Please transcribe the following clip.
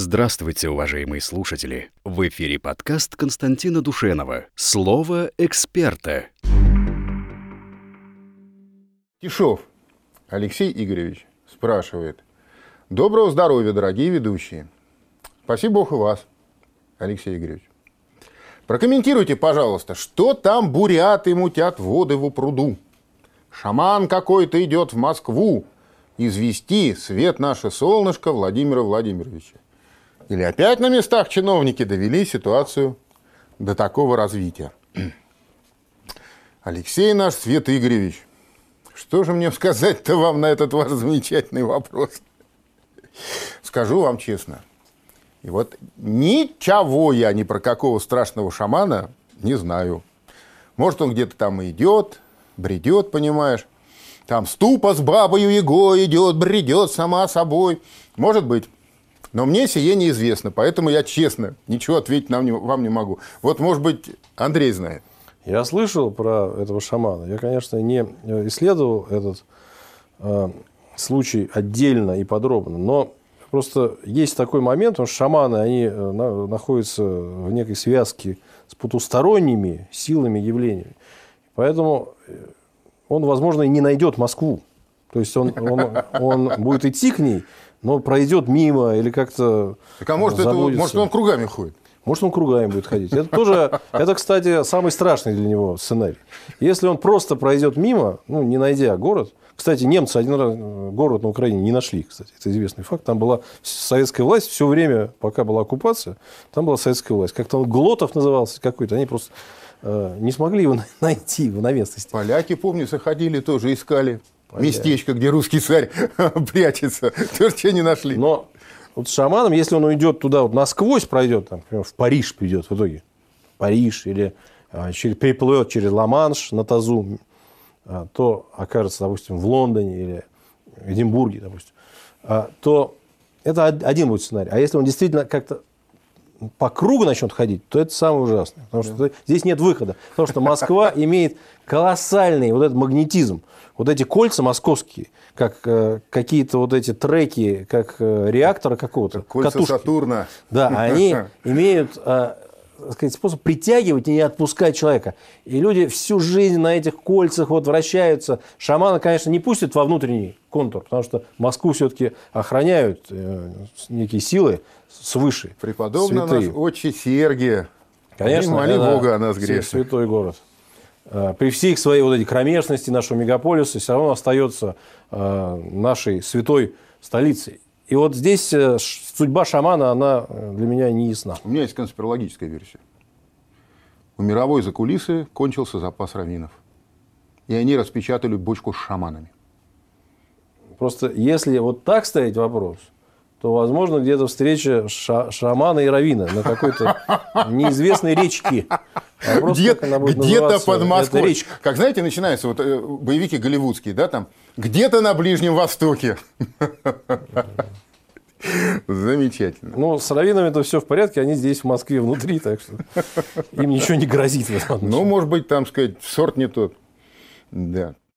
Здравствуйте, уважаемые слушатели! В эфире подкаст Константина Душенова «Слово эксперта». Тишов Алексей Игоревич спрашивает. Доброго здоровья, дорогие ведущие. Спасибо Бог и вас, Алексей Игоревич. Прокомментируйте, пожалуйста, что там буряты мутят воды в пруду? Шаман какой-то идет в Москву извести свет наше солнышко Владимира Владимировича. Или опять на местах чиновники довели ситуацию до такого развития. Алексей наш Свет Игоревич, что же мне сказать-то вам на этот ваш замечательный вопрос? Скажу вам честно. И вот ничего я ни про какого страшного шамана не знаю. Может, он где-то там идет, бредет, понимаешь. Там ступа с бабою его идет, бредет сама собой. Может быть. Но мне сие неизвестно, поэтому я честно ничего ответить нам не, вам не могу. Вот, может быть, Андрей знает. Я слышал про этого шамана. Я, конечно, не исследовал этот э, случай отдельно и подробно, но просто есть такой момент, потому что шаманы, они э, на, находятся в некой связке с потусторонними силами, явлениями. Поэтому э, он, возможно, и не найдет Москву. То есть он, он, он будет идти к ней, но пройдет мимо или как-то Так а может, это, может он кругами ходит? Может, он кругами будет ходить. Это тоже, это, кстати, самый страшный для него сценарий. Если он просто пройдет мимо, ну, не найдя город. Кстати, немцы один раз город на Украине не нашли, кстати. Это известный факт. Там была советская власть все время, пока была оккупация, там была советская власть. Как-то он Глотов назывался какой-то. Они просто э, не смогли его найти его на местности. Поляки, помню, заходили тоже, искали местечко, где русский царь прячется. Тоже что не нашли. Но вот с шаманом, если он уйдет туда, вот насквозь пройдет, там, например, в Париж придет в итоге, Париж, или а, через, переплывет через Ла-Манш на тазу, а, то окажется, допустим, в Лондоне или Эдинбурге, допустим, а, то это один будет сценарий. А если он действительно как-то по кругу начнет ходить, то это самое ужасное. Потому что здесь нет выхода. Потому что Москва имеет колоссальный вот этот магнетизм. Вот эти кольца московские, как э, какие-то вот эти треки, как э, реактора какого-то. Кольца катушки. Сатурна. Да, они имеют э, сказать, способ притягивать и не отпускать человека. И люди всю жизнь на этих кольцах вот вращаются. Шамана, конечно, не пустят во внутренний контур, потому что Москву все-таки охраняют э, некие силы свыше. Преподобный наш отче Сергия. Конечно, моли Бога о нас грешных. Святой город. Э, при всей своей вот этой кромешности нашего мегаполиса все равно остается э, нашей святой столицей. И вот здесь судьба шамана, она для меня не ясна. У меня есть конспирологическая версия. У мировой закулисы кончился запас раввинов. И они распечатали бочку с шаманами. Просто если вот так ставить вопрос, то, возможно, где-то встреча ша шамана и равина на какой-то неизвестной речке. Где-то где под Москвой. Как, знаете, начинаются вот э, боевики голливудские, да, там, где-то на Ближнем Востоке. Замечательно. Ну, с раввинами это все в порядке, они здесь, в Москве, внутри, так что им ничего не грозит. Ну, может быть, там, сказать, сорт не тот. Да.